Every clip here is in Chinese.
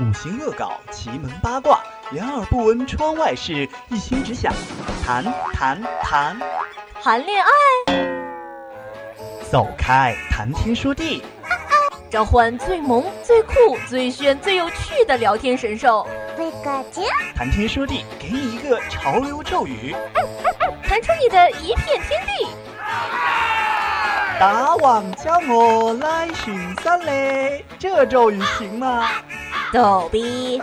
五行恶搞，奇门八卦，两耳不闻窗外事，一心只想谈谈谈谈恋爱。走开，谈天说地，召唤最萌、最酷、最炫、最有趣的聊天神兽。谈天说地，给你一个潮流咒语，弹出你的一片天地。大王叫我来巡山嘞，这咒语行吗？逗逼。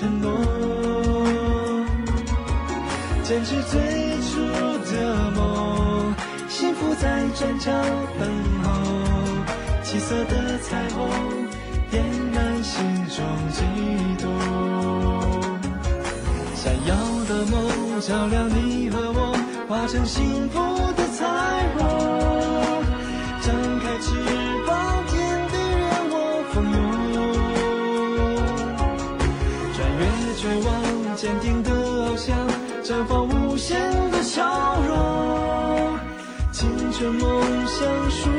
承诺，坚持最初的梦，幸福在转角等候，七色的彩虹点燃心中悸动，闪耀的梦照亮你和我，化成幸福的彩虹，坚定的翱翔，绽放无限的笑容，青春梦想属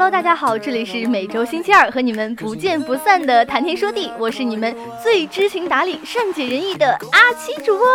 Hello，大家好，这里是每周星期二和你们不见不散的谈天说地，我是你们最知情达理、善解人意的阿七主播。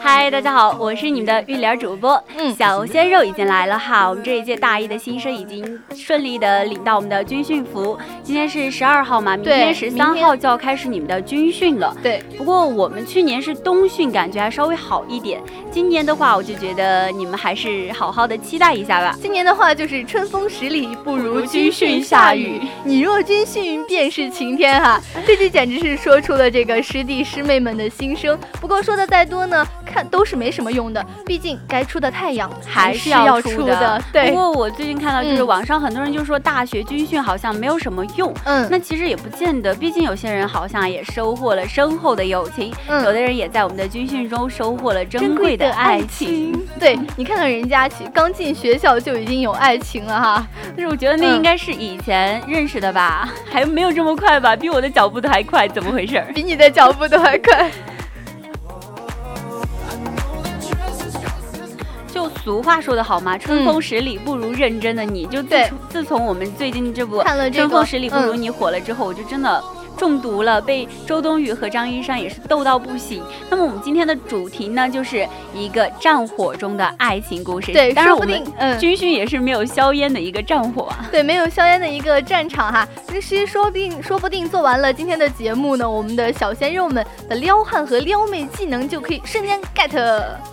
嗨，大家好，我是你们的玉莲主播。嗯，小鲜肉已经来了哈，我们这一届大一的新生已经顺利的领到我们的军训服。今天是十二号嘛，明天十三号就要开始你们的军训了。对，不过我们去年是冬训，感觉还稍微好一点。今年的话，我就觉得你们还是好好的期待一下吧。今年的话，就是春风十里不如。军训下雨，你若军训便是晴天哈！这句简直是说出了这个师弟师妹们的心声。不过说的再多呢，看都是没什么用的，毕竟该出的太阳还是要出的。对。不过我最近看到就是网上很多人就说大学军训好像没有什么用，嗯，那其实也不见得，毕竟有些人好像也收获了深厚的友情，有的人也在我们的军训中收获了珍贵的爱情。对你看看人家刚进学校就已经有爱情了哈，但是我觉得那。应该是以前认识的吧，还没有这么快吧？比我的脚步都还快，怎么回事？比你的脚步都还快。就俗话说的好嘛，春风十里不如认真的你。就自自从我们最近这部《春风十里不如你》火了之后，我就真的。中毒了，被周冬雨和张一山也是逗到不行。那么我们今天的主题呢，就是一个战火中的爱情故事。对，当然我们军训也是没有硝烟的一个战火啊。对，没有硝烟的一个战场哈。其实说不定，说不定做完了今天的节目呢，我们的小鲜肉们的撩汉和撩妹技能就可以瞬间 get。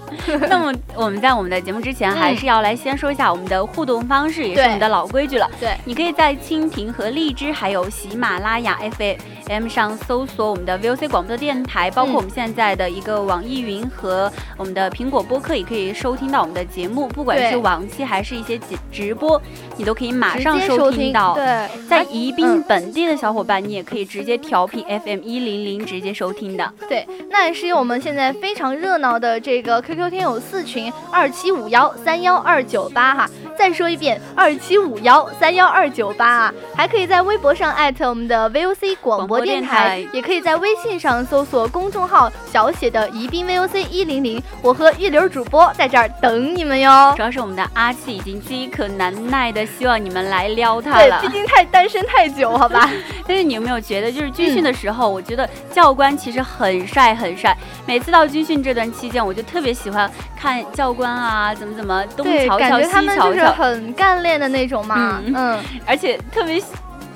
那么我们在我们的节目之前，还是要来先说一下我们的互动方式，也是我们的老规矩了。对，你可以在蜻蜓和荔枝，还有喜马拉雅 FM。FM 上搜索我们的 VOC 广播电台，包括我们现在的一个网易云和我们的苹果播客，也可以收听到我们的节目。不管是往期还是一些直直播，你都可以马上收听到。对，在宜宾本地的小伙伴，你也可以直接调频 FM 一零零直接收听的。对，那也是有我们现在非常热闹的这个 QQ 听友四群二七五幺三幺二九八哈。再说一遍，二七五幺三幺二九八啊，还可以在微博上艾特我们的 VOC 广播电台，也可以在微信上搜索公众号小写的宜宾 VOC 一零零，我和玉流主播在这儿等你们哟。主要是我们的阿七已经饥渴难耐的希望你们来撩他了，对，毕竟太单身太久，好吧。但是你有没有觉得，就是军训的时候，我觉得教官其实很帅很帅。每次到军训这段期间，我就特别喜欢看教官啊，怎么怎么东瞧瞧西瞧瞧。很干练的那种嘛，嗯，而且特别。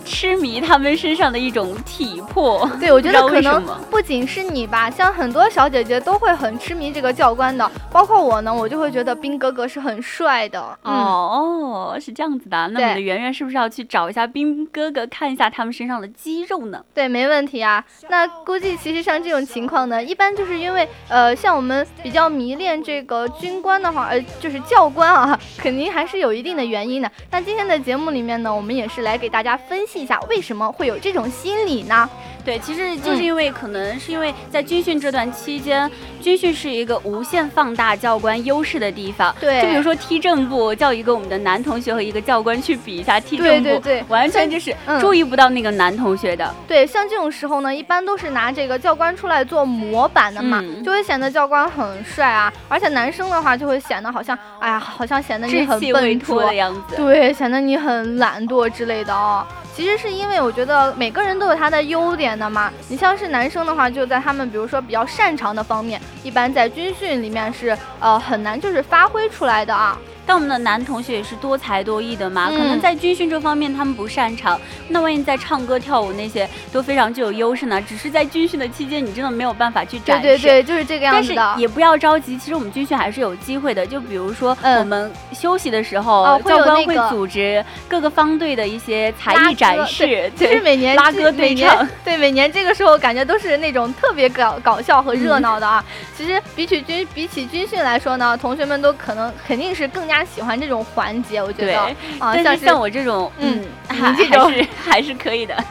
痴迷他们身上的一种体魄，对我觉得可能不仅是你吧，像很多小姐姐都会很痴迷这个教官的，包括我呢，我就会觉得兵哥哥是很帅的。哦，是这样子的，那我们的圆圆是不是要去找一下兵哥哥，看一下他们身上的肌肉呢？对，没问题啊。那估计其实像这种情况呢，一般就是因为呃，像我们比较迷恋这个军官的话，呃，就是教官啊，肯定还是有一定的原因的。那今天的节目里面呢，我们也是来给大家分析。一下为什么会有这种心理呢？对，其实就是因为可能是因为在军训这段期间，军训是一个无限放大教官优势的地方。对，就比如说踢正步，叫一个我们的男同学和一个教官去比一下踢正步，对对对，完全就是注意不到那个男同学的。对，像这种时候呢，一般都是拿这个教官出来做模板的嘛，就会显得教官很帅啊。而且男生的话就会显得好像，哎呀，好像显得你很笨拙的样子。对，显得你很懒惰之类的哦。其实是因为我觉得每个人都有他的优点的吗。你像是男生的话，就在他们比如说比较擅长的方面，一般在军训里面是呃很难就是发挥出来的啊。但我们的男同学也是多才多艺的嘛，可能在军训这方面他们不擅长，那万一在唱歌跳舞那些都非常具有优势呢？只是在军训的期间，你真的没有办法去展示。对对对，就是这个样子的。也不要着急，其实我们军训还是有机会的。就比如说我们休息的时候，教官会组织各个方队的一些才艺展示，其实每年拉歌对唱，对每年这个时候感觉都是那种特别搞搞笑和热闹的啊。其实比起军比起军训来说呢，同学们都可能肯定是更加。加喜欢这种环节，我觉得啊，像像我这种，嗯，还是还是可以的。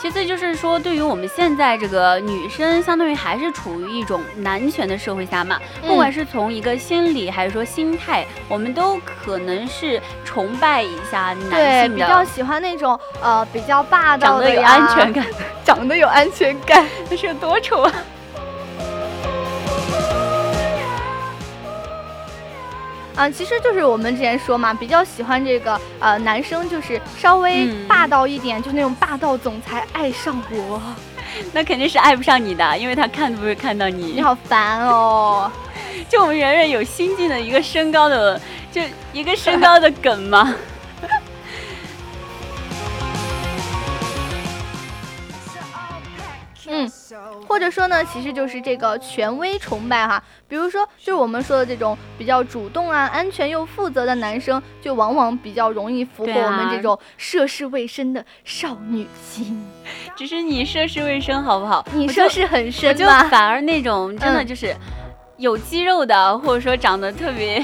其次就是说，对于我们现在这个女生，相当于还是处于一种男权的社会下嘛。不管是从一个心理还是说心态，我们都可能是崇拜一下男性的，比较喜欢那种呃比较霸道的，长得有安全感，长得有安全感，那 是有多丑啊！啊，其实就是我们之前说嘛，比较喜欢这个呃男生，就是稍微霸道一点，就那种霸道总裁爱上我，那肯定是爱不上你的，因为他看都不会看到你。你好烦哦！就我们圆圆有新进的一个身高的，就一个身高的梗吗？嗯，或者说呢，其实就是这个权威崇拜哈。比如说，就是我们说的这种比较主动啊、安全又负责的男生，就往往比较容易俘获我们这种涉世未深的少女心。只是你涉世未深，好不好？你涉世很深就反而那种真的就是有肌肉的，或者说长得特别。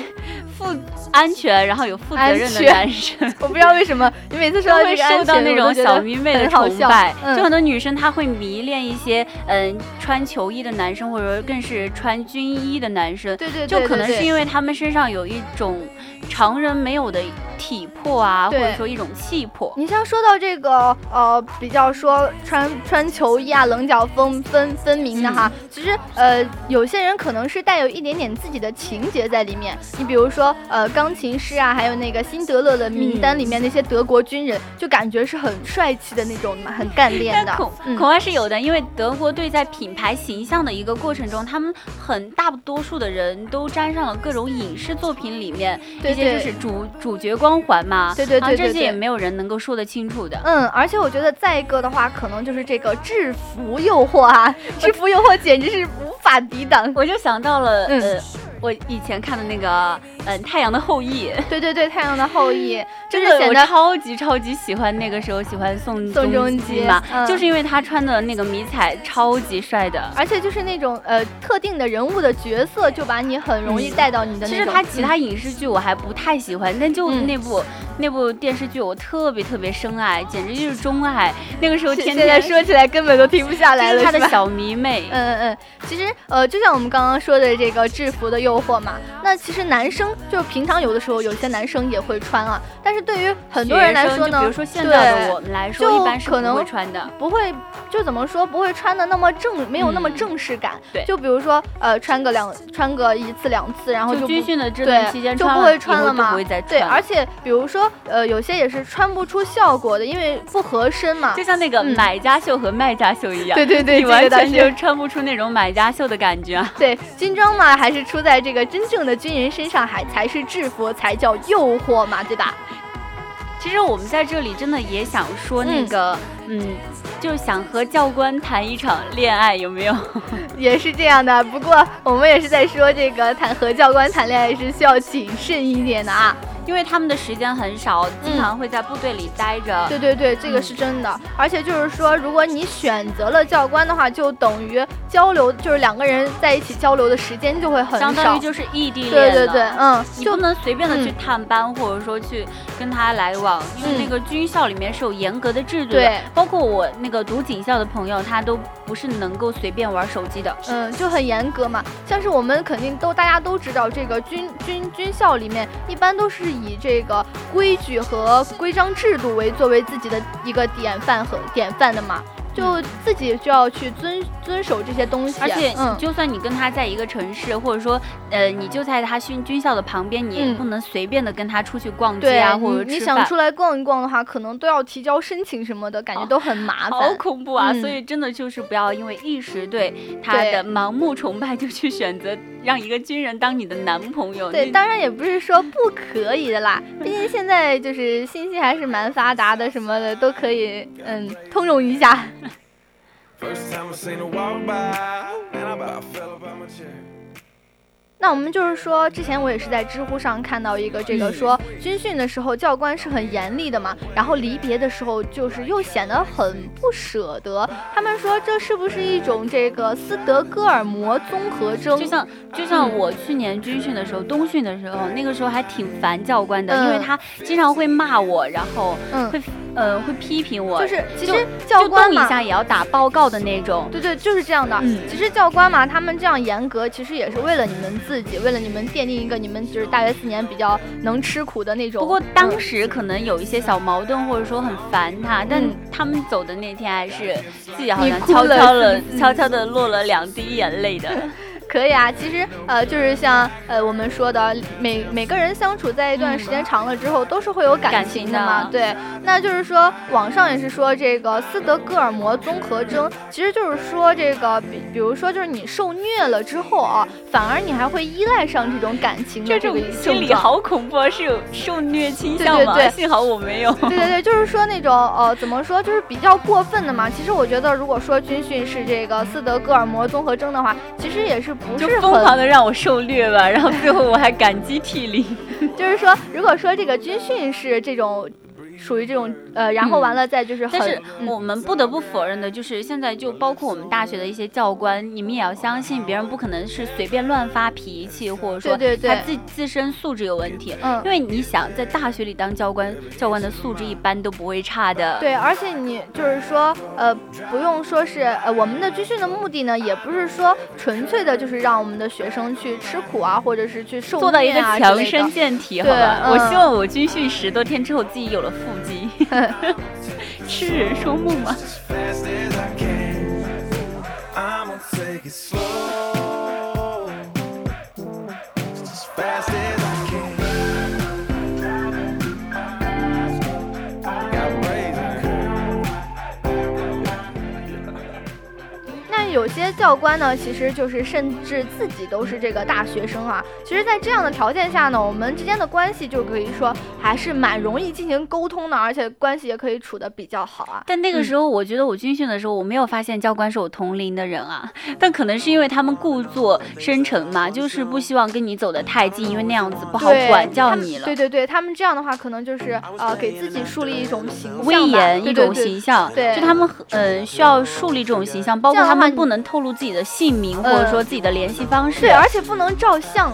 负安全，然后有负责任的男生，我不知道为什么你每次说会受到那种小迷妹的崇拜，就很多女生她会迷恋一些嗯穿球衣的男生，或者说更是穿军衣的男生，对对，就可能是因为他们身上有一种常人没有的体魄啊，或者说一种气魄。你像说到这个呃比较说穿穿球衣啊棱角分分分明的哈，其实呃有些人可能是带有一点点自己的情节在里面，你比如说。呃，钢琴师啊，还有那个辛德勒的名单里面那些德国军人，就感觉是很帅气的那种，很干练的。恐恐怕是有的，因为德国队在品牌形象的一个过程中，他们很大多数的人都沾上了各种影视作品里面一些就是主主角光环嘛。对对对，这些也没有人能够说得清楚的。嗯，而且我觉得再一个的话，可能就是这个制服诱惑啊，制服诱惑简直是无法抵挡。我就想到了，呃。我以前看的那个，嗯，《太阳的后裔》。对对对，《太阳的后裔》就是我超级超级喜欢，那个时候喜欢宋宋仲基嘛，就是因为他穿的那个迷彩超级帅的，而且就是那种呃特定的人物的角色，就把你很容易带到你的。其实他其他影视剧我还不太喜欢，但就那部那部电视剧我特别特别深爱，简直就是钟爱。那个时候 天天说起来根本都停不下来了，他的小迷妹。嗯嗯嗯，其实呃就像我们刚刚说的这个制服的诱惑嘛，那其实男生就平常有的时候有些男生也会穿啊，但是对于很多人来说呢，比如说现在的我们来说，一般是可能会穿的，不会就怎么说不会穿的那么正，没有那么正式感。对，就比如说呃穿个两穿个一次两次，然后就军训的这段期间就不会穿了嘛。对，而且比如说呃有些也是穿不出效果的，因为不合身嘛。就像那个买家秀和卖家秀一样。对对对，你完全就穿不出那种买家秀的感觉。对，军装嘛还是出在这个真正的军人身上，还才是制服，才叫诱惑嘛，对吧？其实我们在这里真的也想说那个，嗯，就想和教官谈一场恋爱，有没有？也是这样的。不过我们也是在说这个谈和教官谈恋爱是需要谨慎一点的啊。因为他们的时间很少，经常会在部队里待着。对对对，这个是真的。而且就是说，如果你选择了教官的话，就等于交流，就是两个人在一起交流的时间就会很少，相当于就是异地恋对对对，嗯，你不能随便的去探班，或者说去跟他来往，因为那个军校里面是有严格的制度的。对包括我那个读警校的朋友，他都不是能够随便玩手机的。嗯，就很严格嘛。像是我们肯定都大家都知道，这个军军军校里面一般都是。以这个规矩和规章制度为作为自己的一个典范和典范的嘛。就自己就要去遵遵守这些东西，而且就算你跟他在一个城市，或者说呃，你就在他军军校的旁边，你也不能随便的跟他出去逛街啊，或者你想出来逛一逛的话，可能都要提交申请什么的，感觉都很麻烦，好恐怖啊！所以真的就是不要因为一时对他的盲目崇拜，就去选择让一个军人当你的男朋友。对，当然也不是说不可以的啦，毕竟现在就是信息还是蛮发达的，什么的都可以，嗯，通融一下。那我们就是说，之前我也是在知乎上看到一个这个说，军训的时候教官是很严厉的嘛，然后离别的时候就是又显得很不舍得。他们说这是不是一种这个斯德哥尔摩综合征？就像就像我去年军训的时候，冬训的时候，那个时候还挺烦教官的，因为他经常会骂我，然后会呃会批评我，就是其实教官嘛，一下也要打报告的那种。对对，就是这样的。其实教官嘛，他们这样严格，其实也是为了你们。自己为了你们奠定一个你们就是大学四年比较能吃苦的那种。不过当时可能有一些小矛盾，或者说很烦他，但他们走的那天还是自己好像悄悄的悄悄的落了两滴眼泪的。可以啊，其实呃，就是像呃我们说的，每每个人相处在一段时间长了之后，都是会有感情的嘛。对，那就是说网上也是说这个斯德哥尔摩综合征，其实就是说这个比比如说就是你受虐了之后啊，反而你还会依赖上这种感情的这个心理好恐怖啊，是有受虐倾向吗？对对对，幸好我没有。对对对，就是说那种呃怎么说，就是比较过分的嘛。其实我觉得如果说军训是这个斯德哥尔摩综合征的话，其实也是。不是疯狂的让我受虐吧，然后最后我还感激涕零。就是说，如果说这个军训是这种。属于这种呃，然后完了再就是，但是我们不得不否认的就是，现在就包括我们大学的一些教官，你们也要相信别人不可能是随便乱发脾气，或者说他自自身素质有问题。嗯，因为你想在大学里当教官，教官的素质一般都不会差的。对，而且你就是说呃，不用说是呃，我们的军训的目的呢，也不是说纯粹的就是让我们的学生去吃苦啊，或者是去受做到一个强身健体，好吧？我希望我军训十多天之后自己有了。痴人说梦吗？那有些教官呢，其实就是甚至自己都是这个大学生啊。其实，在这样的条件下呢，我们之间的关系就可以说还是蛮容易进行沟通的，而且关系也可以处的比较好啊。但那个时候，我觉得我军训的时候，我没有发现教官是我同龄的人啊。但可能是因为他们故作深沉嘛，就是不希望跟你走得太近，因为那样子不好管教你了。对对对，他们这样的话，可能就是呃，给自己树立一种形象，威严一种形象。对，就他们嗯需要树立这种形象，包括他们不能透露自己的姓名或者说自己的联系方式。对，而且不能照相。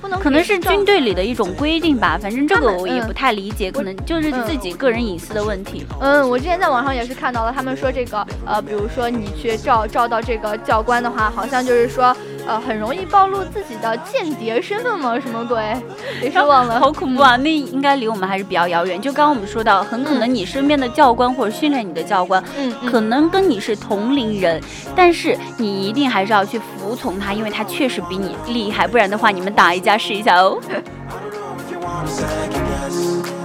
不能可能是军队里的一种规定吧，反正这个我也不太理解，可能就是自己个人隐私的问题。嗯，我之前在网上也是看到了，他们说这个呃，比如说你去照照到这个教官的话，好像就是说。呃，很容易暴露自己的间谍身份吗？什么鬼？也是忘了，好恐怖啊！那应该离我们还是比较遥远。就刚刚我们说到，很可能你身边的教官或者训练你的教官，嗯，可能跟你是同龄人，但是你一定还是要去服从他，因为他确实比你厉害，不然的话，你们打一架试一下哦。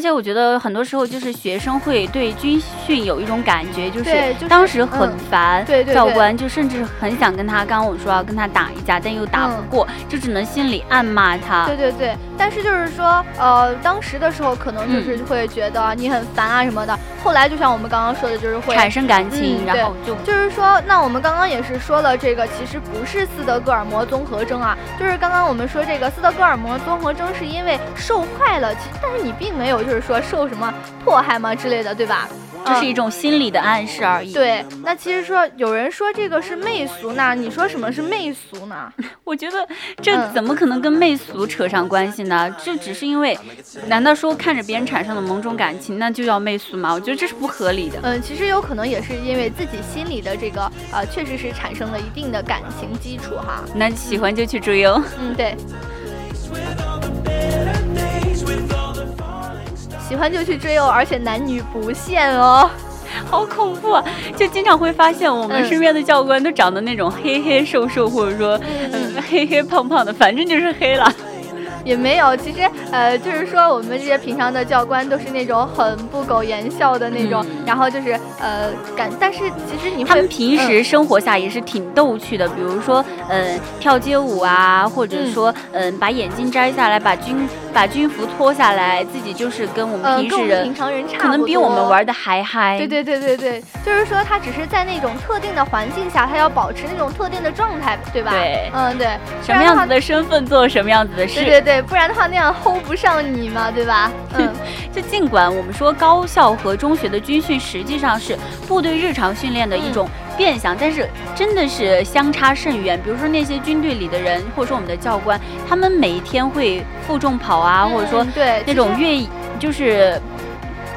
而且我觉得很多时候就是学生会对军训有一种感觉，就是当时很烦教官，就甚至很想跟他，刚刚我说要跟他打一架，但又打不过，就只能心里暗骂他。对对对，但是就是说，呃，当时的时候可能就是会觉得你很烦啊什么的。后来就像我们刚刚说的，就是会产生感情，然后就就是说，那我们刚刚也是说了，这个其实不是斯德哥尔摩综合征啊，就是刚刚我们说这个斯德哥尔摩综合征是因为受害了，其实但是你并没有就是说受什么迫害吗之类的，对吧？这是一种心理的暗示而已。对，那其实说有人说这个是媚俗那，你说什么是媚俗呢？我觉得这怎么可能跟媚俗扯上关系呢？这只是因为，难道说看着别人产生了某种感情，那就叫媚俗吗？我觉得这是不合理的。嗯，其实有可能也是因为自己心里的这个呃，确实是产生了一定的感情基础哈。那喜欢就去追哦。嗯，对。喜欢就去追哦，而且男女不限哦，好恐怖啊！就经常会发现我们身边的教官都长得那种黑黑瘦瘦，或者说嗯。黑黑胖胖的，反正就是黑了。也没有，其实呃，就是说我们这些平常的教官都是那种很不苟言笑的那种，然后就是呃感，但是其实你他们平时生活下也是挺逗趣的，比如说嗯跳街舞啊，或者说嗯把眼镜摘下来，把军把军服脱下来，自己就是跟我们平时人平常人差不多可能比我们玩的还嗨。对对对对对，就是说他只是在那种特定的环境下，他要保持那种特定的状态，对吧？对，嗯对，什么样子的身份做什么样子的事。对对对。对，不然的话那样 hold 不上你嘛，对吧？嗯，就尽管我们说高校和中学的军训实际上是部队日常训练的一种变相，但是真的是相差甚远。比如说那些军队里的人，或者说我们的教官，他们每一天会负重跑啊，或者说对那种越就是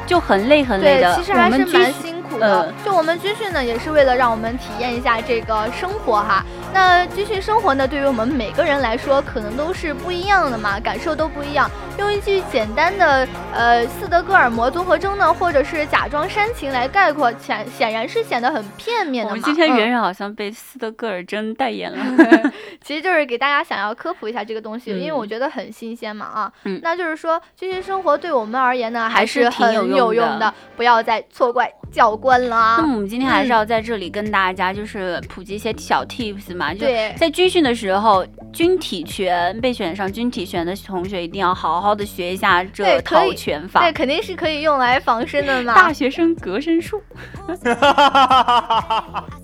就很累很累的。其实还是蛮辛苦的。就我们军训呢，也是为了让我们体验一下这个生活哈。那军训生活呢，对于我们每个人来说，可能都是不一样的嘛，感受都不一样。用一句简单的呃斯德哥尔摩综合征呢，或者是假装煽情来概括，显显然是显得很片面的嘛。我们今天圆圆好像被斯德哥尔征代言了，其实就是给大家想要科普一下这个东西，因为我觉得很新鲜嘛啊。嗯。那就是说军训生活对我们而言呢，还是很有用的，不要再错怪教官啦。那么我们今天还是要在这里跟大家就是普及一些小 tips 嘛。就，在军训的时候，军体拳被选上军体拳的同学一定要好好的学一下这套拳法。对，肯定是可以用来防身的嘛。大学生隔身术。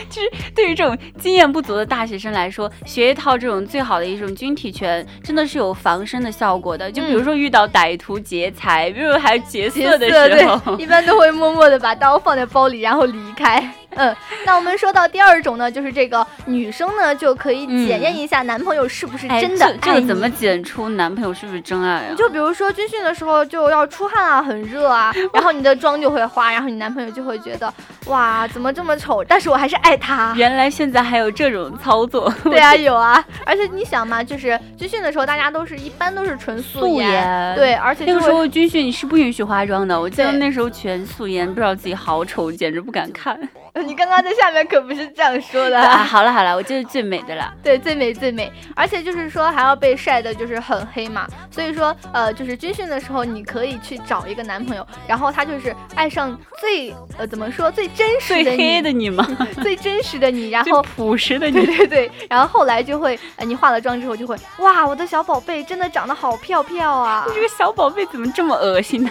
其实对于这种经验不足的大学生来说，学一套这种最好的一种军体拳，真的是有防身的效果的。就比如说遇到歹徒劫财，比如还劫色的时候，一般都会默默的把刀放在包里，然后离开。嗯，那我们说到第二种呢，就是这个女生呢就可以检验一下男朋友是不是真的爱这个怎么检出男朋友是不是真爱啊？就比如说军训的时候就要出汗啊，很热啊，然后你的妆就会花，然后你男朋友就会觉得，哇，怎么这么丑？但是我还是爱他。原来现在还有这种操作？对啊，有啊。而且你想嘛，就是军训的时候，大家都是一般都是纯素颜。对，而且那个时候军训你是不允许化妆的。我记得那时候全素颜，不知道自己好丑，简直不敢看。你刚刚在下面可不是这样说的。啊！好了好了，我就是最美的了。对，最美最美。而且就是说还要被晒的，就是很黑嘛。所以说，呃，就是军训的时候，你可以去找一个男朋友，然后他就是爱上最呃怎么说最真实的最黑的你吗？最真实的你，然后朴实的你。对对对。然后后来就会，呃，你化了妆之后就会，哇，我的小宝贝真的长得好漂漂啊！你这个小宝贝怎么这么恶心呢？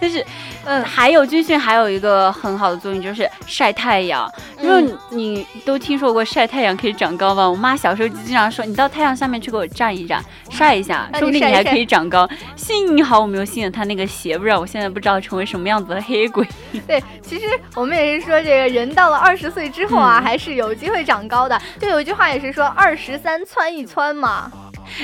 但是，嗯，还有军训还有一个很好的作用就是晒太阳。因为你都听说过晒太阳可以长高吗？我妈小时候就经常说，你到太阳下面去给我站一站，晒一下，说不定你还可以长高。幸好我没有信了她那个邪，不然我现在不知道成为什么样子的黑鬼。对，其实我们也是说，这个人到了二十岁之后啊，还是有机会长高的。就有一句话也是说，二十三窜一窜嘛。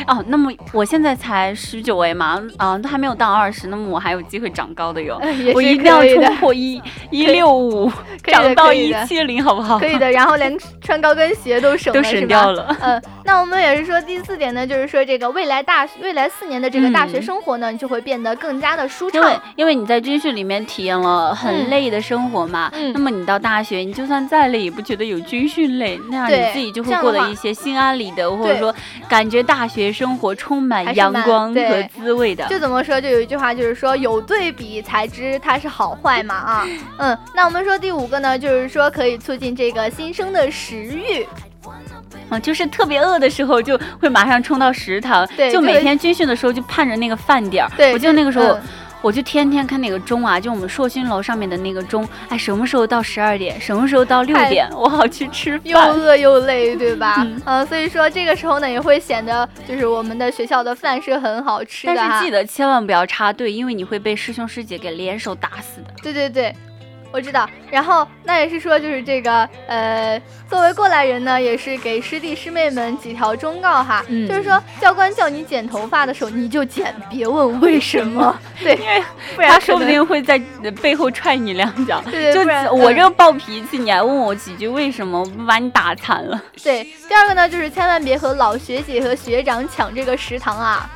哦，那么我现在才十九哎嘛，啊，都还没有到二十，那么我还有机会长高的哟。我一定要冲破一 一六五，长到一七零，好不好？可以的，然后连穿高跟鞋都省都省掉了。嗯，那我们也是说第四点呢，就是说这个未来大未来四年的这个大学生活呢，就会变得更加的舒畅。因为因为你在军训里面体验了很累的生活嘛，那么你到大学，你就算再累也不觉得有军训累，那样你自己就会过得一些心安理得，或者说感觉大学。生活充满阳光和滋味的，就怎么说？就有一句话，就是说有对比才知它是好坏嘛啊。嗯，那我们说第五个呢，就是说可以促进这个新生的食欲，啊，就是特别饿的时候就会马上冲到食堂，对，就每天军训的时候就盼着那个饭点儿。对，我记得那个时候。我就天天看那个钟啊，就我们硕勋楼上面的那个钟，哎，什么时候到十二点，什么时候到六点，我好去吃饭。又饿又累，对吧？嗯，所以说这个时候呢，也会显得就是我们的学校的饭是很好吃的。但是记得千万不要插队，因为你会被师兄师姐给联手打死的。对对对。我知道，然后那也是说，就是这个，呃，作为过来人呢，也是给师弟师妹们几条忠告哈，就是说，教官叫你剪头发的时候，你就剪，别问为什么，对，因为不然他说不定会在背后踹你两脚。对对，就我这个暴脾气，你还问我几句为什么，我不把你打残了。对，第二个呢，就是千万别和老学姐和学长抢这个食堂啊。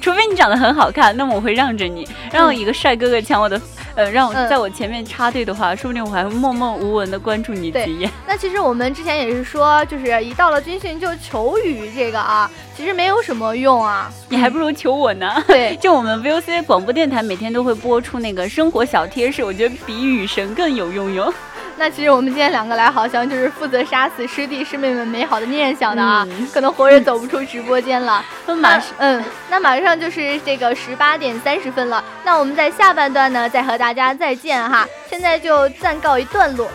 除非你长得很好看，那么我会让着你，让一个帅哥哥抢我的，呃，让我在我前面插队的话，说不定我还会默默无闻的关注你几眼。那其实我们之前也是说，就是一到了军训就求雨这个啊，其实没有什么用啊，你还不如求我呢。对，就我们 VOC 广播电台每天都会播出那个生活小贴士，我觉得比雨神更有用哟。那其实我们今天两个来，好像就是负责杀死师弟师妹们美好的念想的啊，可能活着走不出直播间了。那马上，嗯，那马上就是这个十八点三十分了。那我们在下半段呢，再和大家再见哈。现在就暂告一段落。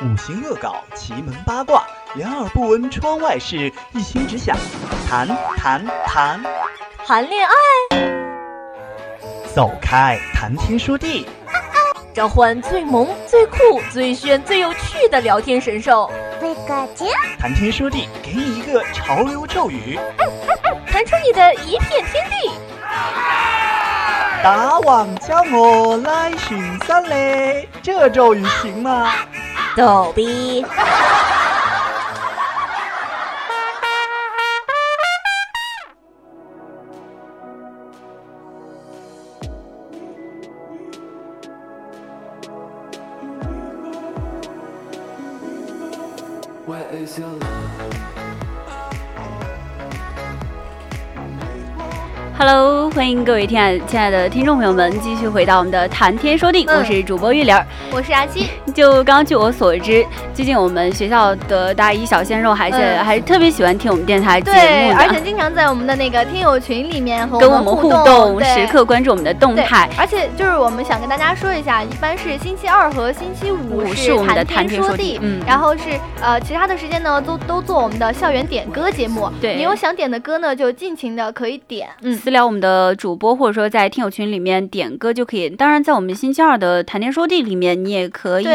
五行恶搞，奇门八卦，两耳不闻窗外事，一心只想谈谈谈谈恋爱。走开，谈天说地，召唤最萌、最酷、最炫、最有趣的聊天神兽。谈天说地，给你一个潮流咒语，弹出你的一片天地。大王叫我来巡山嘞，这咒语行吗？逗逼。is your love? Hello，欢迎各位亲爱亲爱的听众朋友们，继续回到我们的谈天说地。我是主播玉玲，我是阿七。就刚据我所知，最近我们学校的大一小鲜肉还是还是特别喜欢听我们电台节目而且经常在我们的那个听友群里面和跟我们互动，时刻关注我们的动态。而且就是我们想跟大家说一下，一般是星期二和星期五是我们的谈天说地，嗯，然后是呃其他的时间呢都都做我们的校园点歌节目。对，你有想点的歌呢，就尽情的可以点，嗯。聊我们的主播，或者说在听友群里面点歌就可以。当然，在我们星期二的谈天说地里面，你也可以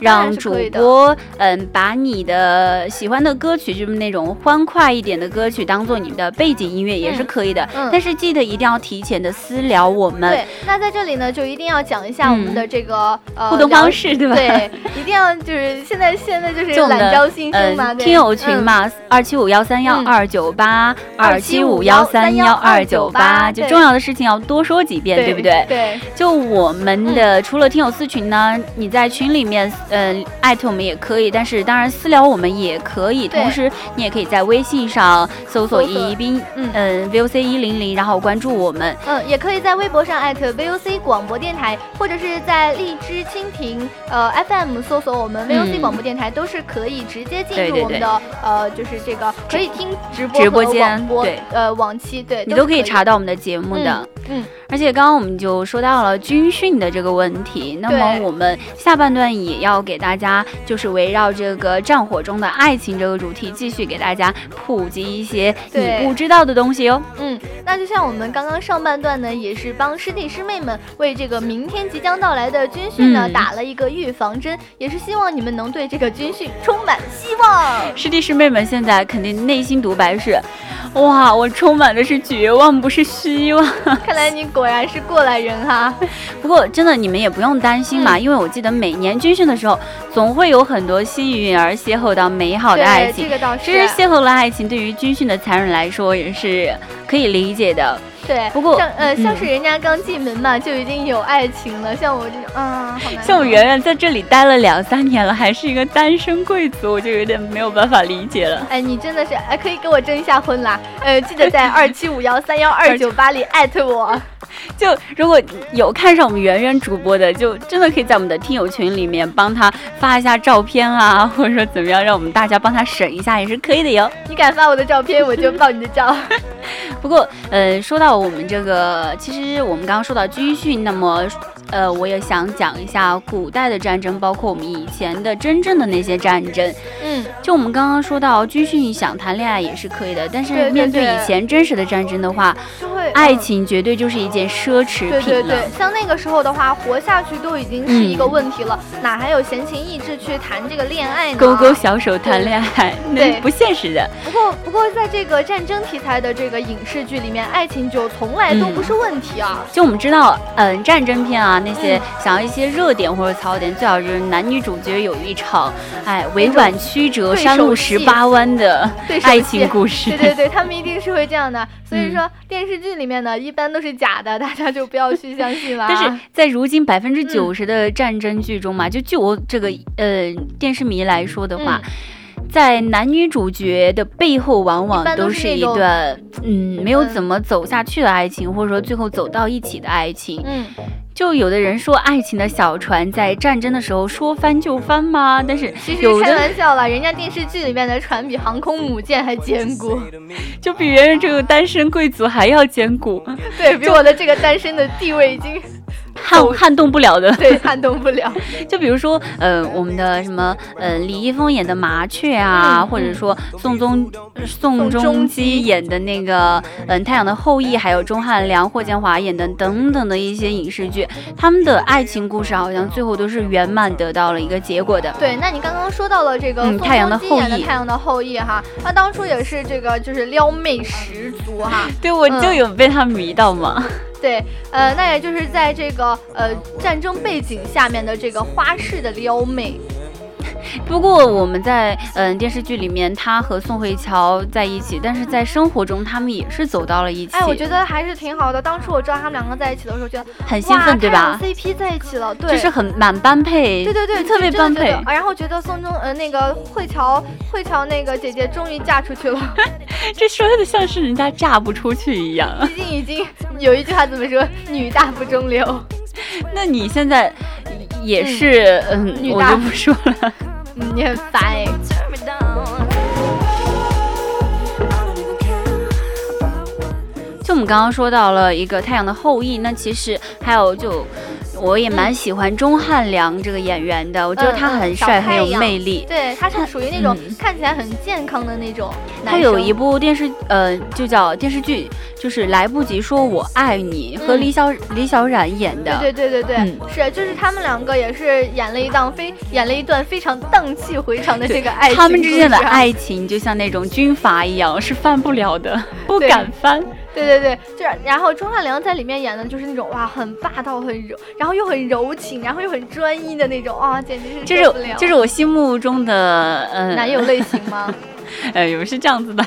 让主播嗯把你的喜欢的歌曲，就是那种欢快一点的歌曲，当做你的背景音乐也是可以的。但是记得一定要提前的私聊我们。对，那在这里呢，就一定要讲一下我们的这个呃互动方式，对吧？对，一定要就是现在现在就是懒招新生嘛，听友群嘛，二七五幺三幺二九八，二七五幺三幺二九八，就重要的事情要多说几遍，对不对？对。就我们的除了听友私群呢，你在群里面嗯艾特我们也可以，但是当然私聊我们也可以。同时你也可以在微信上搜索宜宾嗯 VOC 一零零，然后关注我们。嗯，也可以在微博上艾特 VOC 广播电台，或者是在荔枝蜻蜓呃 FM 搜索我们 VOC 广播电台，都是可以直接进入我们的呃就是这个可以听直播直播间对呃往期对你都可以查到我们的节目的。嗯，而且刚刚我们就说到了军训的这个问题，那么我们下半段也要给大家就是围绕这个战火中的爱情这个主题，继续给大家普及一些你不知道的东西哟。嗯，那就像我们刚刚上半段呢，也是帮师弟师妹们为这个明天即将到来的军训呢打了一个预防针，也是希望你们能对这个军训充满希望。师弟师妹们现在肯定内心独白是。哇，我充满的是绝望，不是希望。看来你果然是过来人哈。不过真的，你们也不用担心嘛，因为我记得每年军训的时候，总会有很多幸运儿邂逅到美好的爱情。这个倒是。其实邂逅了爱情，对于军训的残忍来说也是可以理解的。对，不过像呃像是人家刚进门嘛，就已经有爱情了。像我这种，嗯，像我圆圆在这里待了两三年了，还是一个单身贵族，我就有点没有办法理解了。哎，你真的是哎，可以给我征一下婚啦？呃，记得 在二七五幺三幺二九八里艾特我。就如果有看上我们圆圆主播的，就真的可以在我们的听友群里面帮他发一下照片啊，或者说怎么样，让我们大家帮他审一下也是可以的哟。你敢发我的照片，我就爆你的照。不过，呃，说到我们这个，其实我们刚刚说到军训，那么。呃，我也想讲一下古代的战争，包括我们以前的真正的那些战争。嗯，就我们刚刚说到军训想谈恋爱也是可以的，但是面对以前真实的战争的话，就会爱情绝对就是一件奢侈品了。对对对，像那个时候的话，活下去都已经是一个问题了，哪还有闲情逸致去谈这个恋爱呢？勾勾小手谈恋爱，对，不现实的。不过不过，在这个战争题材的这个影视剧里面，爱情就从来都不是问题啊。就我们知道，嗯，战争片啊。那些想要一些热点或者槽点，最好就是男女主角有一场，哎，委婉曲折、山路十八弯的爱情故事。对对对，他们一定是会这样的。所以说电视剧里面呢，一般都是假的，大家就不要去相信了。但是在如今百分之九十的战争剧中嘛，就据我这个呃电视迷来说的话。在男女主角的背后，往往都是一段嗯没有怎么走下去的爱情，或者说最后走到一起的爱情。嗯，就有的人说爱情的小船在战争的时候说翻就翻吗？但是其实开玩笑了，人家电视剧里面的船比航空母舰还坚固，就比圆圆这个单身贵族还要坚固。对比我的这个单身的地位已经。撼撼动不了的，对，撼动不了。就比如说，呃，我们的什么，呃，李易峰演的麻雀啊，或者说宋仲宋仲基演的那个，嗯，太阳的后裔，还有钟汉良、霍建华演的等等的一些影视剧，他们的爱情故事好像最后都是圆满得到了一个结果的。对，那你刚刚说到了这个太阳的后裔《太阳的后裔》哈，他当初也是这个就是撩妹十足哈。对，我就有被他迷到嘛。对，呃，那也就是在这个呃战争背景下面的这个花式的撩妹。不过我们在嗯电视剧里面，他和宋慧乔在一起，但是在生活中他们也是走到了一起。哎，我觉得还是挺好的。当初我知道他们两个在一起的时候，觉得很兴奋，对吧？CP 在一起了，对，就是很蛮般配。对对对，特别般配。然后觉得宋仲呃那个慧乔慧乔那个姐姐终于嫁出去了，这说的像是人家嫁不出去一样。毕竟已经有一句话怎么说，女大不中留。那你现在也是嗯，我就不说了。你很烦哎。就我们刚刚说到了一个《太阳的后裔》，那其实还有就。我也蛮喜欢钟汉良这个演员的，我觉得他很帅，很有魅力。对，他是属于那种看起来很健康的那种。他有一部电视，呃，就叫电视剧，就是来不及说我爱你，和李小李小冉演的。对对对对对，是，就是他们两个也是演了一档非演了一段非常荡气回肠的这个爱情。他们之间的爱情就像那种军阀一样，是翻不了的，不敢翻。对对对，就是然后钟汉良在里面演的就是那种哇，很霸道，很柔，然后又很柔情，然后又很专一的那种啊，简直是就是就是我心目中的呃男友类型吗？哎，有是这样子的。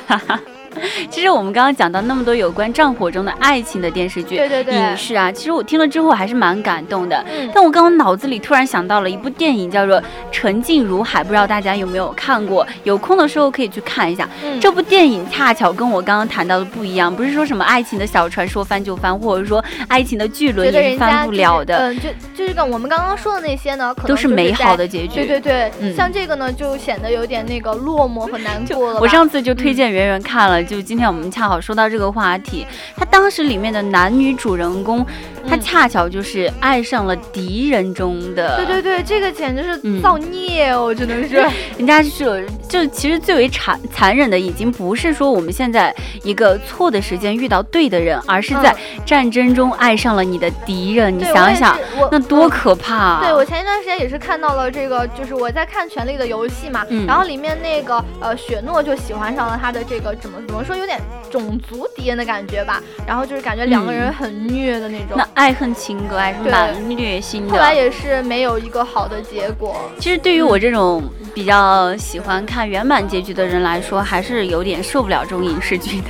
其实我们刚刚讲到那么多有关战火中的爱情的电视剧、影视啊，其实我听了之后还是蛮感动的。但我刚刚脑子里突然想到了一部电影，叫做《沉静如海》，不知道大家有没有看过？有空的时候可以去看一下。这部电影恰巧跟我刚刚谈到的不一样，不是说什么爱情的小船说翻就翻，或者说爱情的巨轮也是翻不了的。嗯，就就是跟我们刚刚说的那些呢，都是美好的结局。对对对，像这个呢，就显得有点那个落寞和难过了。我上次就推荐圆圆看了。就今天我们恰好说到这个话题，他当时里面的男女主人公，他恰巧就是爱上了敌人中的。对对对，这个简直是造孽哦，只能说，人家是就其实最为残残忍的，已经不是说我们现在一个错的时间遇到对的人，而是在战争中爱上了你的敌人。你想想，那多可怕！对我前一段时间也是看到了这个，就是我在看《权力的游戏》嘛，然后里面那个呃雪诺就喜欢上了他的这个怎么。怎么说有点种族敌人的感觉吧，然后就是感觉两个人很虐的那种，那爱恨情歌还是蛮虐心的。后来也是没有一个好的结果。其实对于我这种比较喜欢看圆满结局的人来说，还是有点受不了这种影视剧的。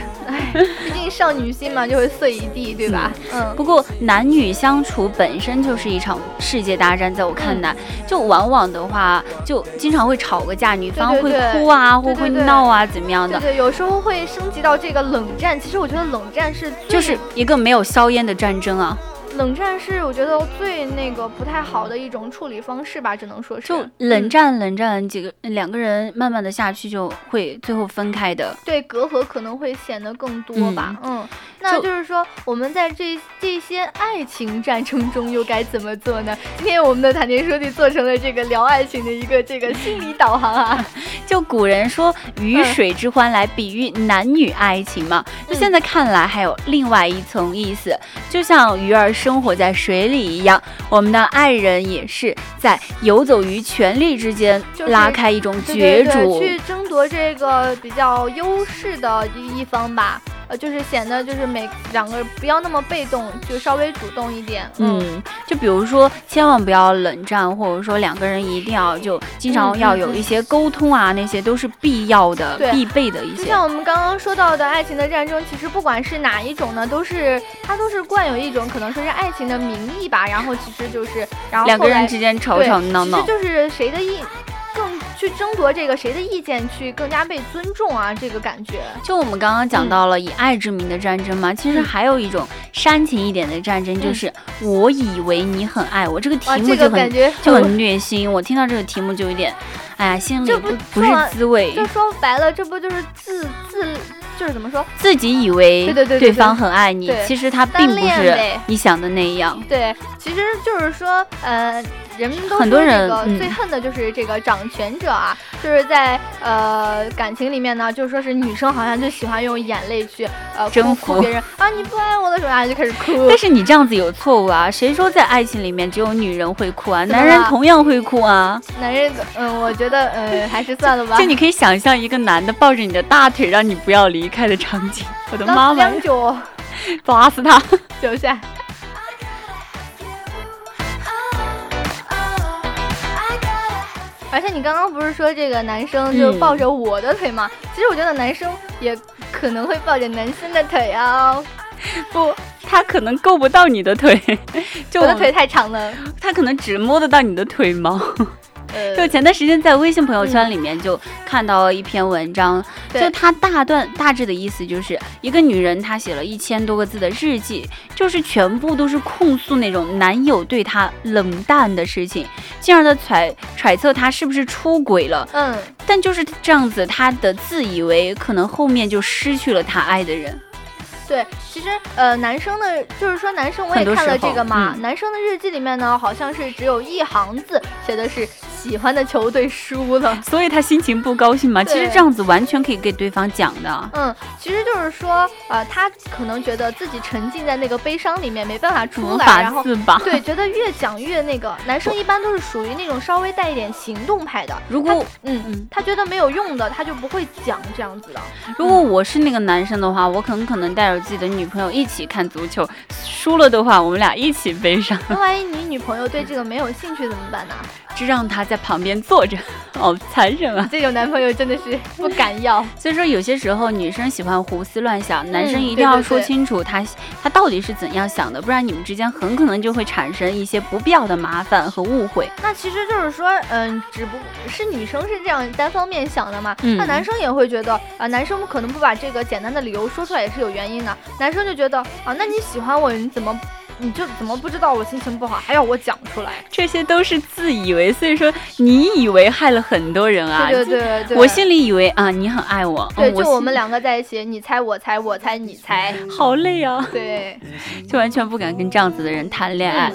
毕竟少女心嘛，就会碎一地，对吧？嗯。不过男女相处本身就是一场世界大战，在我看来，就往往的话，就经常会吵个架，女方会哭啊，或会闹啊，怎么样的？对，有时候会升级到这个冷战。其实我觉得冷战是就是一个没有硝烟的战争啊。冷战是我觉得最那个不太好的一种处理方式吧，只能说是。就冷战，冷战几个两个人慢慢的下去，就会最后分开的。对，隔阂可能会显得更多吧。嗯，那就是说我们在这这些爱情战争中又该怎么做呢？今天我们的谈天说地做成了这个聊爱情的一个这个心理导航啊。就古人说鱼水之欢来比喻男女爱情嘛，就现在看来还有另外一层意思，就像鱼儿。生活在水里一样，我们的爱人也是在游走于权力之间，拉开一种角逐，去争夺这个比较优势的一一方吧。就是显得就是每两个不要那么被动，就稍微主动一点。嗯，就比如说千万不要冷战，或者说两个人一定要就经常要有一些沟通啊，那些都是必要的、必备的一些。就像我们刚刚说到的爱情的战争，其实不管是哪一种呢，都是它都是惯有一种可能说是爱情的名义吧，然后其实就是然后两个人之间吵吵闹闹，其实就是谁的意。更去争夺这个谁的意见去更加被尊重啊，这个感觉。就我们刚刚讲到了以爱之名的战争嘛，其实还有一种煽情一点的战争，就是我以为你很爱我。这个题目就很就很虐心。我听到这个题目就有点，哎呀，心里不不是滋味。就说白了，这不就是自自就是怎么说？自己以为对对对对方很爱你，其实他并不是你想的那样。对，其实就是说，呃。人们都很多人最恨的就是这个掌权者啊，就是在呃感情里面呢，就是说是女生好像就喜欢用眼泪去呃征服别人啊，你不爱我的时候啊就开始哭。但是你这样子有错误啊，谁说在爱情里面只有女人会哭啊？男人同样会哭啊。男人嗯，我觉得呃还是算了吧。就你可以想象一个男的抱着你的大腿让你不要离开的场景，我的妈妈，抓死他，留下。而且你刚刚不是说这个男生就抱着我的腿吗？其实我觉得男生也可能会抱着男生的腿哦。不，他可能够不到你的腿，就我的腿太长了，他可能只摸得到你的腿毛。就前段时间在微信朋友圈里面就看到了一篇文章，就他大段大致的意思就是一个女人她写了一千多个字的日记，就是全部都是控诉那种男友对她冷淡的事情，进而的揣揣测她是不是出轨了。嗯，但就是这样子，她的自以为可能后面就失去了她爱的人。对，其实呃，男生的，就是说男生我也看了这个嘛，男生的日记里面呢，好像是只有一行字写的是。喜欢的球队输了，所以他心情不高兴嘛。其实这样子完全可以给对方讲的。嗯，其实就是说，呃，他可能觉得自己沉浸在那个悲伤里面，没办法出来，然后对，觉得越讲越那个。男生一般都是属于那种稍微带一点行动派的。如果嗯嗯，他觉得没有用的，他就不会讲这样子的。如果我是那个男生的话，我可能可能带着自己的女朋友一起看足球，输了的话，我们俩一起悲伤。那万一你女朋友对这个没有兴趣怎么办呢？就让他在旁边坐着，好 残忍啊！这种男朋友真的是不敢要。所以说，有些时候女生喜欢胡思乱想，男生一定要说清楚他他到底是怎样想的，不然你们之间很可能就会产生一些不必要的麻烦和误会。那其实就是说，嗯，只不是女生是这样单方面想的嘛？那男生也会觉得啊，男生可能不把这个简单的理由说出来也是有原因的。男生就觉得啊，那你喜欢我，你怎么？你就怎么不知道我心情不好，还要我讲出来？这些都是自以为，所以说你以为害了很多人啊！对对对，我心里以为啊，你很爱我。对，就我们两个在一起，你猜我猜，我猜你猜，好累啊！对，就完全不敢跟这样子的人谈恋爱。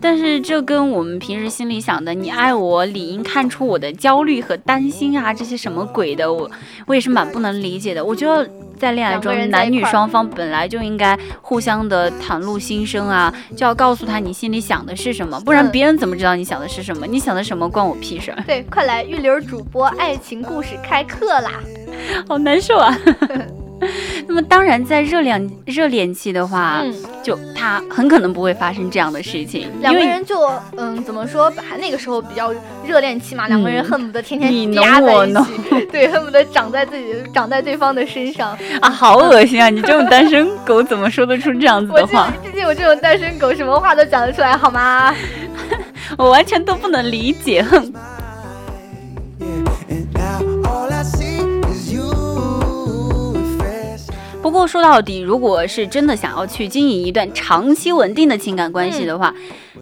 但是这跟我们平时心里想的“你爱我”理应看出我的焦虑和担心啊，这些什么鬼的，我我也是蛮不能理解的。我觉得在恋爱中，男女双方本来就应该互相的袒露心声啊，就要告诉他你心里想的是什么，不然别人怎么知道你想的是什么？你想的什么关我屁事儿？对，快来玉流主播爱情故事开课啦！好难受啊。那么当然，在热恋热恋期的话，就他很可能不会发生这样的事情。两个人就嗯，怎么说？还那个时候比较热恋期嘛，两个人恨不得天天你压在一起，对，恨不得长在自己长在对方的身上 啊，好恶心啊！你这种单身狗怎么说得出这样子的话？毕竟我这种单身狗，什么话都讲得出来，好吗？我完全都不能理解，过说到底，如果是真的想要去经营一段长期稳定的情感关系的话，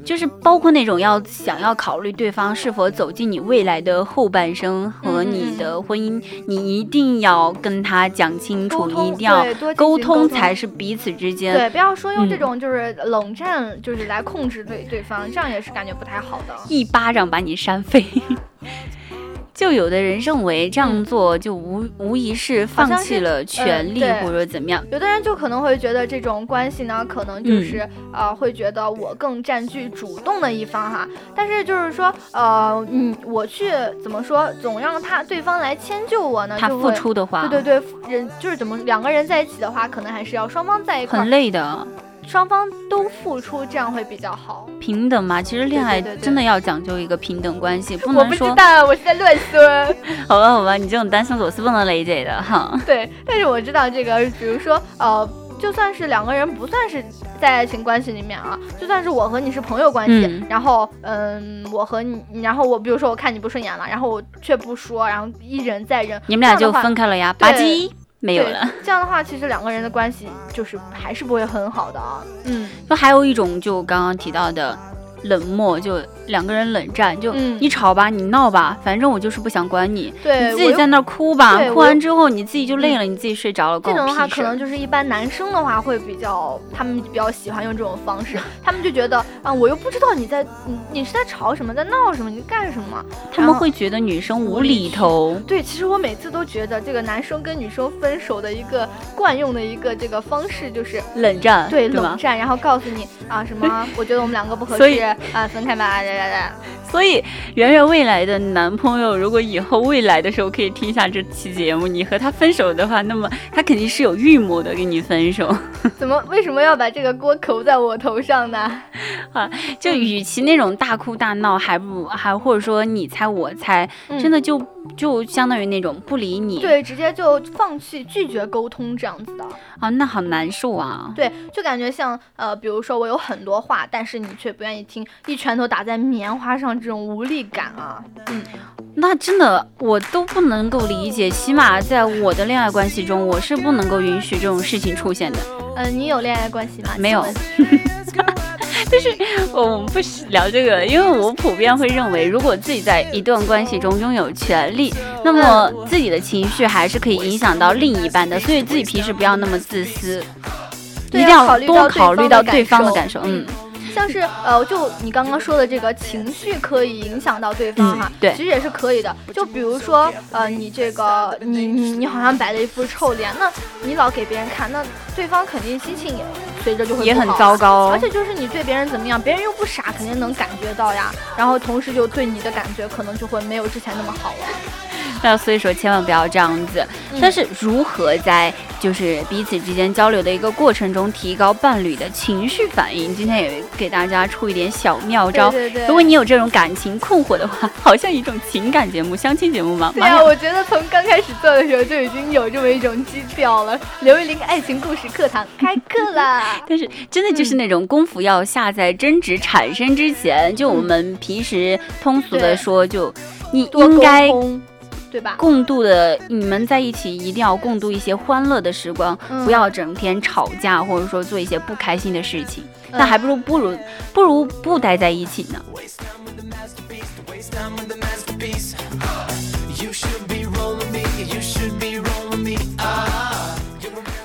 就是包括那种要想要考虑对方是否走进你未来的后半生和你的婚姻，你一定要跟他讲清楚，你一定要沟通才是彼此之间。对，不要说用这种就是冷战，就是来控制对对方，这样也是感觉不太好的。一巴掌把你扇飞。就有的人认为这样做就无无疑是放弃了权利或者怎么样，有的人就可能会觉得这种关系呢，可能就是呃会觉得我更占据主动的一方哈，但是就是说呃嗯我去怎么说总让他对方来迁就我呢？他付出的话，对对对，人就是怎么两个人在一起的话，可能还是要双方在一块，很累的。双方都付出，这样会比较好。平等嘛，其实恋爱真的要讲究一个平等关系，不能说。我不知道，我是在乱说。好吧，好吧，你这种单身狗是不能理解的哈。对，但是我知道这个，比如说，呃，就算是两个人不算是在爱情关系里面啊，就算是我和你是朋友关系，然后，嗯，我和你，然后我，比如说我看你不顺眼了，然后我却不说，然后一忍再忍，你们俩就分开了呀，吧唧。没有了，这样的话，其实两个人的关系就是还是不会很好的啊。嗯，那还有一种，就刚刚提到的。冷漠就两个人冷战，就你吵吧，你闹吧，反正我就是不想管你。对，你自己在那哭吧，哭完之后你自己就累了，你自己睡着了。这种的话，可能就是一般男生的话会比较，他们比较喜欢用这种方式，他们就觉得啊，我又不知道你在，你你是在吵什么，在闹什么，你干什么？他们会觉得女生无厘头。对，其实我每次都觉得这个男生跟女生分手的一个惯用的一个这个方式就是冷战，对，冷战，然后告诉你啊什么，我觉得我们两个不合适。啊，分开吧，来来来。所以，圆圆未来的男朋友，如果以后未来的时候可以听一下这期节目，你和他分手的话，那么他肯定是有预谋的跟你分手。怎么？为什么要把这个锅扣在我头上呢？啊，就与其那种大哭大闹，还不还或者说你猜我猜，真的就就相当于那种不理你，对，直接就放弃拒绝沟通这样子的。啊，那好难受啊。对，就感觉像呃，比如说我有很多话，但是你却不愿意听。一拳头打在棉花上，这种无力感啊，嗯，那真的我都不能够理解。起码在我的恋爱关系中，我是不能够允许这种事情出现的。嗯，你有恋爱关系吗？没有。但是我们不聊这个，因为我普遍会认为，如果自己在一段关系中拥有权利，那么自己的情绪还是可以影响到另一半的，所以自己平时不要那么自私，一定要多考虑到对方的感受，嗯。像是呃，就你刚刚说的这个情绪可以影响到对方哈，对，其实也是可以的。就比如说呃，你这个你你你好像摆了一副臭脸，那你老给别人看，那对方肯定心情也随着就会也很糟糕。而且就是你对别人怎么样，别人又不傻，肯定能感觉到呀。然后同时就对你的感觉可能就会没有之前那么好了。那所以说千万不要这样子。但是如何在就是彼此之间交流的一个过程中提高伴侣的情绪反应？今天也给大家出一点小妙招。对对对。如果你有这种感情困惑的话，好像一种情感节目、相亲节目吗？对啊，我觉得从刚开始做的时候就已经有这么一种基调了。刘玉玲爱情故事课堂开课啦！但是真的就是那种功夫要下在争执产生之前，就我们平时通俗的说，就你应该。对吧？共度的你们在一起一定要共度一些欢乐的时光，不要整天吵架，或者说做一些不开心的事情。那还不如不如不如不待在一起呢。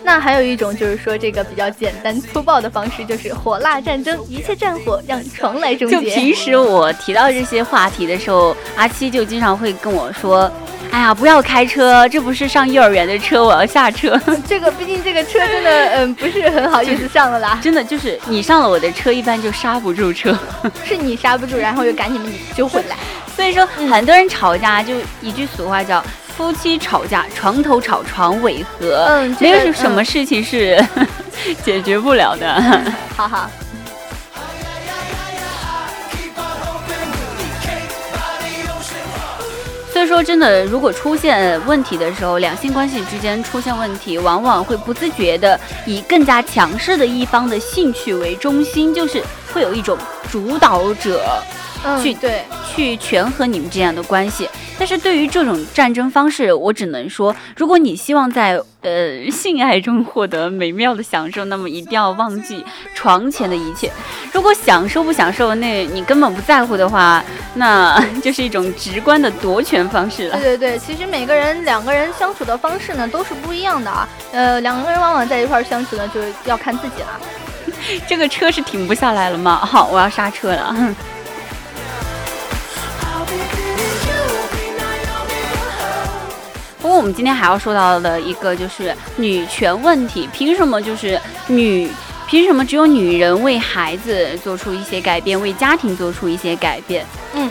那还有一种就是说这个比较简单粗暴的方式，就是火辣战争，一切战火让床来终结。就平时我提到这些话题的时候，阿七就经常会跟我说。哎呀，不要开车，这不是上幼儿园的车，我要下车。这个毕竟这个车真的，嗯，不是很好意思上了啦。真的就是你上了我的车，一般就刹不住车。是你刹不住，然后又赶紧把你揪回来。所以说，很多人吵架就一句俗话叫“夫妻吵架，床头吵，床尾和”。嗯，没有什么事情是 解决不了的。哈哈。所以说，真的，如果出现问题的时候，两性关系之间出现问题，往往会不自觉的以更加强势的一方的兴趣为中心，就是会有一种主导者。去对去权衡你们之间的关系，但是对于这种战争方式，我只能说，如果你希望在呃性爱中获得美妙的享受，那么一定要忘记床前的一切。如果享受不享受，那你根本不在乎的话，那 就是一种直观的夺权方式了。对对对，其实每个人两个人相处的方式呢都是不一样的啊。呃，两个人往往在一块儿相处呢，就要看自己了。这个车是停不下来了吗？好，我要刹车了。不过我们今天还要说到的一个就是女权问题，凭什么就是女，凭什么只有女人为孩子做出一些改变，为家庭做出一些改变？嗯，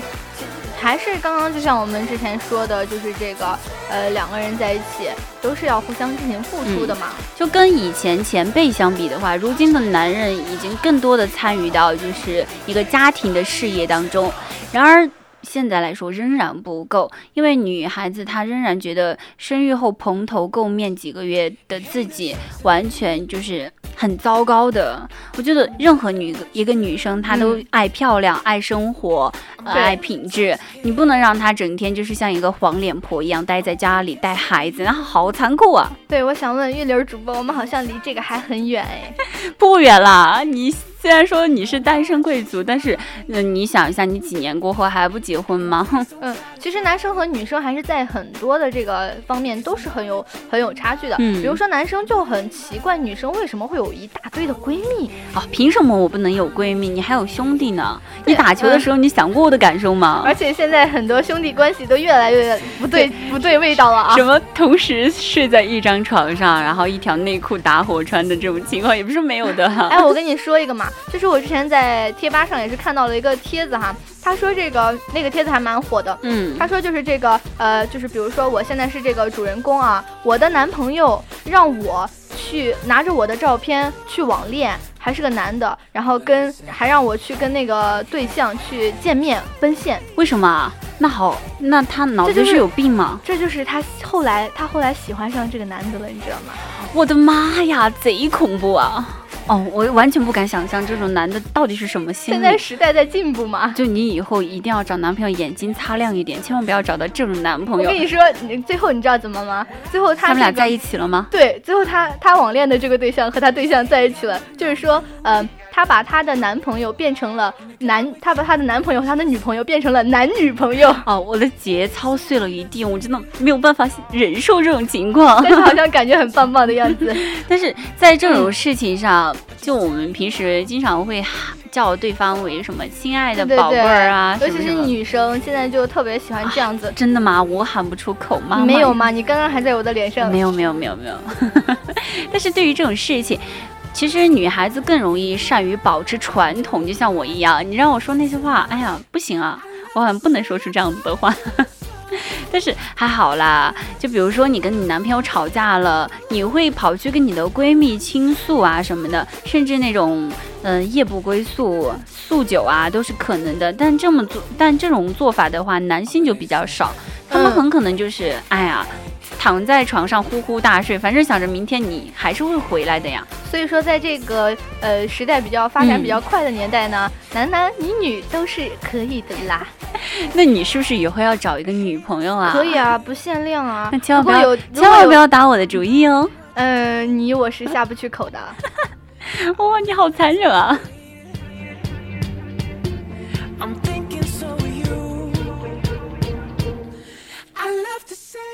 还是刚刚就像我们之前说的，就是这个，呃，两个人在一起都是要互相进行付出的嘛。就跟以前前辈相比的话，如今的男人已经更多的参与到就是一个家庭的事业当中，然而。现在来说仍然不够，因为女孩子她仍然觉得生育后蓬头垢面几个月的自己完全就是很糟糕的。我觉得任何女一个女生她都爱漂亮、爱生活、爱品质，你不能让她整天就是像一个黄脸婆一样待在家里带孩子，然后好残酷啊！对，我想问玉林主播，我们好像离这个还很远哎，不远啦，你。虽然说你是单身贵族，但是，嗯，你想一下，你几年过后还不结婚吗？嗯，其实男生和女生还是在很多的这个方面都是很有很有差距的。嗯，比如说男生就很奇怪，女生为什么会有一大堆的闺蜜啊？凭什么我不能有闺蜜？你还有兄弟呢？你打球的时候你想过我的感受吗？而且现在很多兄弟关系都越来越不对不对味道了啊！什么同时睡在一张床上，然后一条内裤打火穿的这种情况也不是没有的。哎，我跟你说一个嘛。就是我之前在贴吧上也是看到了一个帖子哈，他说这个那个帖子还蛮火的，嗯，他说就是这个呃，就是比如说我现在是这个主人公啊，我的男朋友让我去拿着我的照片去网恋，还是个男的，然后跟还让我去跟那个对象去见面奔现，为什么？那好，那他脑子是有病吗？这就是他后来他后来喜欢上这个男的了，你知道吗？我的妈呀，贼恐怖啊！哦，我完全不敢想象这种男的到底是什么心理。现在时代在进步嘛，就你以后一定要找男朋友眼睛擦亮一点，千万不要找到这种男朋友。我跟你说，你最后你知道怎么吗？最后他他们俩在一起了吗？对，最后他他网恋的这个对象和他对象在一起了，就是说，呃，她把她的男朋友变成了男，她把她的男朋友、她的女朋友变成了男女朋友。哦，我的节操碎了一地，我真的没有办法忍受这种情况。但是好像感觉很棒棒的样子。但是在这种事情上，就我们平时经常会叫对方为什么亲爱的宝贝儿啊，尤其是女生，现在就特别喜欢这样子。真的吗？我喊不出口吗？没有吗？你刚刚还在我的脸上。没有没有没有没有。但是对于这种事情，其实女孩子更容易善于保持传统，就像我一样。你让我说那些话，哎呀，不行啊，我好像不能说出这样子的话。但是还好啦，就比如说你跟你男朋友吵架了，你会跑去跟你的闺蜜倾诉啊什么的，甚至那种嗯夜不归宿宿酒啊都是可能的。但这么做，但这种做法的话，男性就比较少，他们很可能就是哎呀。躺在床上呼呼大睡，反正想着明天你还是会回来的呀。所以说，在这个呃时代比较发展比较快的年代呢，男男女女都是可以的啦。那你是不是以后要找一个女朋友啊？可以啊，不限量啊。那千万不要，千万不要打我的主意哦。嗯，你我是下不去口的。哇，你好残忍啊！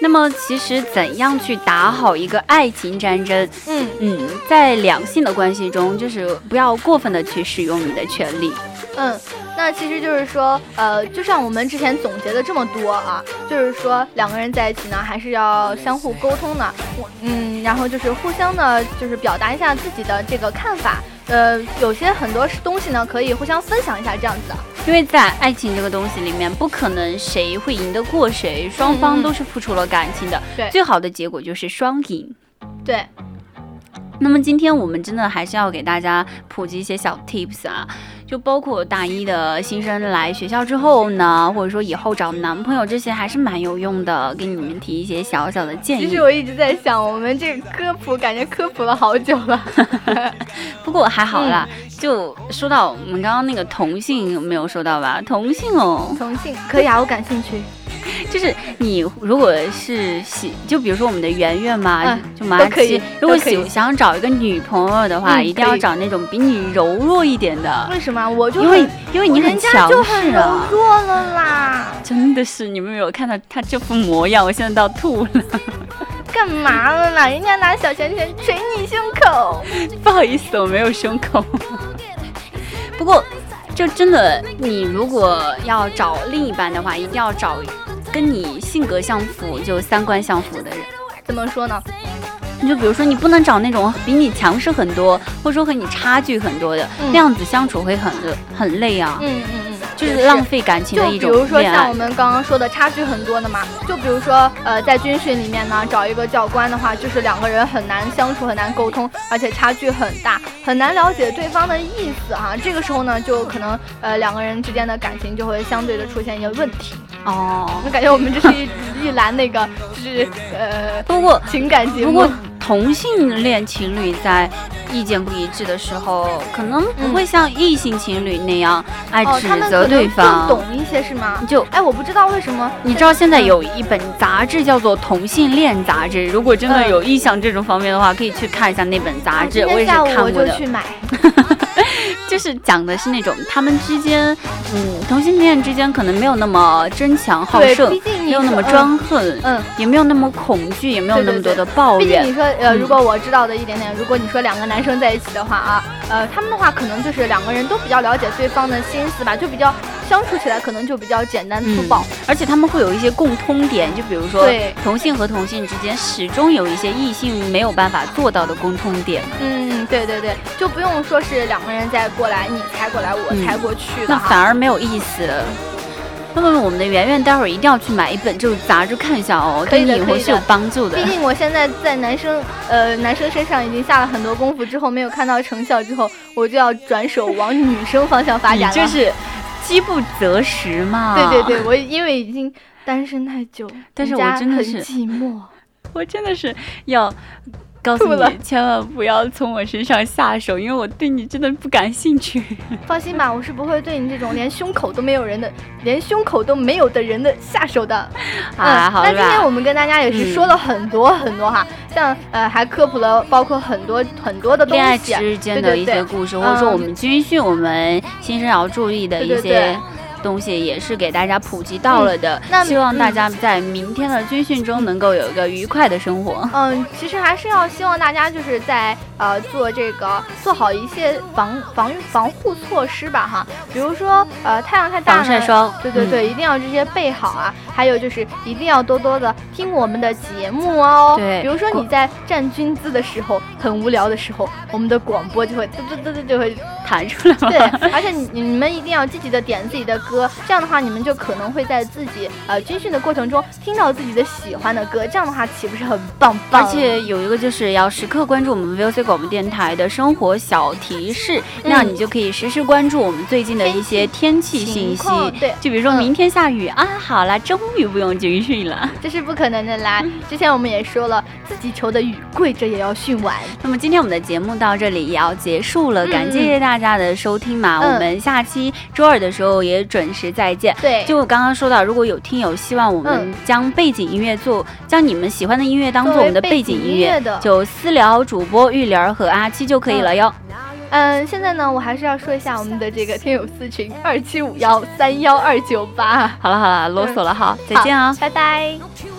那么，其实怎样去打好一个爱情战争？嗯嗯，在两性的关系中，就是不要过分的去使用你的权利。嗯，那其实就是说，呃，就像我们之前总结的这么多啊，就是说两个人在一起呢，还是要相互沟通的。嗯，然后就是互相的，就是表达一下自己的这个看法。呃，有些很多东西呢，可以互相分享一下，这样子。因为在爱情这个东西里面，不可能谁会赢得过谁，双方都是付出了感情的。对，最好的结果就是双赢。对。那么今天我们真的还是要给大家普及一些小 tips 啊。就包括大一的新生来学校之后呢，或者说以后找男朋友这些还是蛮有用的，给你们提一些小小的建议。其实我一直在想，我们这个科普感觉科普了好久了，不过还好啦。就说到我们刚刚那个同性，没有说到吧？同性哦，同性可以啊，我感兴趣。就是你如果是喜，就比如说我们的圆圆嘛，就马吉，如果喜想找一个女朋友的话，一定要找那种比你柔弱一点的。为什么？我就因为因为你很强势啊，柔弱了啦。真的是，你们没有看到他这副模样，我现在都要吐了。干嘛了啦？人家拿小拳拳捶你胸口。不好意思，我没有胸口。不过，就真的，你如果要找另一半的话，一定要找。跟你性格相符，就三观相符的人，怎么说呢？你就比如说，你不能找那种比你强势很多，或者说和你差距很多的，那样子相处会很很累啊。嗯嗯嗯。就是浪费感情的一种就比如说像我们刚刚说的差距很多的嘛，就比如说呃，在军训里面呢，找一个教官的话，就是两个人很难相处，很难沟通，而且差距很大，很难了解对方的意思哈。这个时候呢，就可能呃两个人之间的感情就会相对的出现一些问题。哦，我感觉我们这是一一栏那个就是呃，不过情感节目。不过同性恋情侣在意见不一致的时候，可能不会像异性情侣那样爱指责对方。懂一些是吗？就哎，我不知道为什么。你知道现在有一本杂志叫做《同性恋杂志》，如果真的有意向这种方面的话，可以去看一下那本杂志。我也是看过的。我就去买。就是讲的是那种他们之间，嗯，同性恋之间可能没有那么争强好胜，没有那么专横，嗯，也没有那么恐惧，也没有那么多的抱怨。毕竟你说，呃，如果我知道的一点点，如果你说两个男生在一起的话啊，呃，他们的话可能就是两个人都比较了解对方的心思吧，就比较相处起来可能就比较简单粗暴，而且他们会有一些共通点，就比如说同性和同性之间始终有一些异性没有办法做到的共通点。嗯，对对对，就不用说是两个人在。过来，你猜过来，我猜过去，那反而没有意思。那么我们的圆圆待会儿一定要去买一本这种杂志看一下哦，对你以后是有帮助的。毕竟我现在在男生呃男生身上已经下了很多功夫，之后没有看到成效之后，我就要转手往女生方向发展了。就是饥不择食嘛。对对对，我因为已经单身太久，但是我真的是寂寞，我真的是要。告诉你，千万不要从我身上下手，因为我对你真的不感兴趣。放心吧，我是不会对你这种连胸口都没有人的、连胸口都没有的人的下手的。啊，好那今天我们跟大家也是说了很多很多哈。像呃还科普了包括很多很多的东西，恋爱之间的一些故事，或者说我们军训我们新生要注意的一些。东西也是给大家普及到了的，那希望大家在明天的军训中能够有一个愉快的生活。嗯，其实还是要希望大家就是在呃做这个做好一些防防防护措施吧哈，比如说呃太阳太大，防晒霜，对对对，一定要这些备好啊。还有就是一定要多多的听我们的节目哦。对，比如说你在站军姿的时候很无聊的时候，我们的广播就会嘟嘟嘟嘟就会弹出来。对，而且你你们一定要积极的点自己的。歌，这样的话，你们就可能会在自己呃军训的过程中听到自己的喜欢的歌，这样的话岂不是很棒棒？而且有一个就是要时刻关注我们 VOC 广播电台的生活小提示，那样你就可以实时关注我们最近的一些天气信息。对，就比如说明天下雨啊，好了，终于不用军训了，这是不可能的啦。之前我们也说了，自己求的雨跪着也要训完。那么今天我们的节目到这里也要结束了，感谢大家的收听嘛。我们下期周二的时候也准。准时再见。对，就我刚刚说到，如果有听友希望我们将背景音乐做，将你们喜欢的音乐当做我们的背景音乐的，就私聊主播玉莲和阿七就可以了哟。嗯，现在呢，我还是要说一下我们的这个听友四群二七五幺三幺二九八。好了好了，啰嗦了哈，再见啊，拜拜。